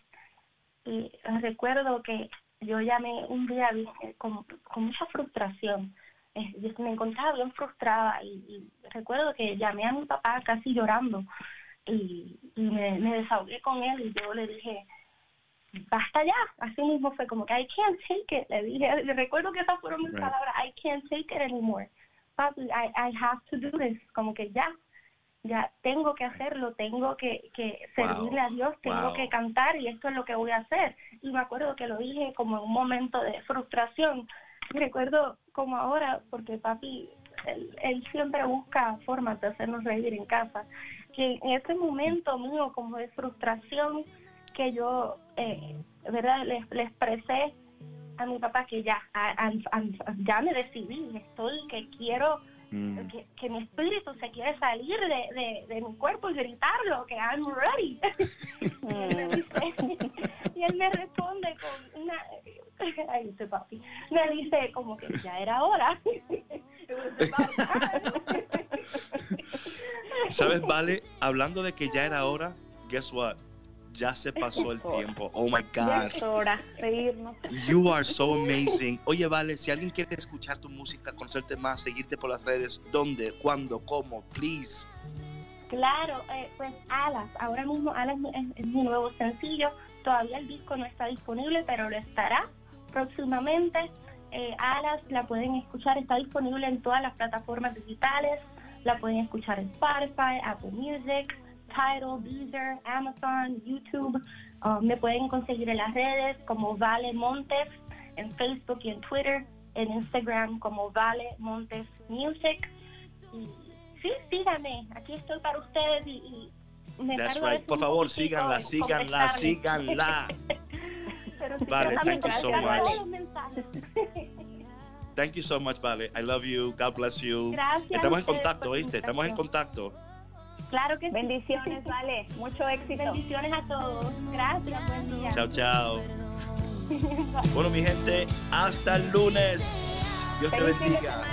y recuerdo que yo llamé un día eh, con, con mucha frustración. Eh, me encontraba bien frustrada y, y recuerdo que llamé a mi papá casi llorando y, y me, me desahogué con él y yo le dije, basta ya. Así mismo fue como que I can't take it. Le dije, le recuerdo que esas fueron mis Right. palabras, I can't take it anymore. Papi, I, I have to do this. Como que ya, ya tengo que hacerlo, tengo que, que Wow. servirle a Dios, tengo Wow. que cantar y esto es lo que voy a hacer. Y me acuerdo que lo dije como en un momento de frustración. Recuerdo como ahora, porque papi, él, él siempre busca formas de hacernos reír en casa, que en ese momento mío como de frustración que yo, eh, ¿verdad? Le, le expresé a mi papá que ya, a- a- a- ya me decidí, estoy, que quiero Mm. que, que mi espíritu se quiere salir de, de, de mi cuerpo y gritarlo, que I'm ready. y, él me dice- y él me responde con una, ay, este papi, me dice como que ya era hora. ¿Sabes, Vale? Hablando de que ya era hora, guess what? Ya se pasó el tiempo. Oh my Ya God. es hora de irnos. You are so amazing. Oye, Vale, si alguien quiere escuchar tu música, conocerte más, seguirte por las redes, ¿dónde, cuándo, cómo? Please. Claro, eh, pues Alas, ahora mismo Alas es, es mi nuevo sencillo, todavía el disco no está disponible, pero lo estará próximamente. Eh, Alas la pueden escuchar, está disponible en todas las plataformas digitales, la pueden escuchar en Spotify, Apple Music, Tidal, Deezer, Amazon, YouTube. Uh, me pueden conseguir en las redes como Vale Montes, en Facebook y en Twitter, en Instagram como Vale Montes Music. Y sí, síganme, aquí estoy para ustedes y, y me That's right. Por favor, síganla, síganla, síganla. Pero Vale, thank you so much. Thank you so much, Vale. I love you. God bless you. Gracias Estamos en contacto, ¿oíste? Estamos en contacto. Claro que Bendiciones. Vale. Mucho éxito. Bendiciones a todos. Gracias. Chao, chao. bueno, mi gente, hasta el lunes. Dios te bendiga.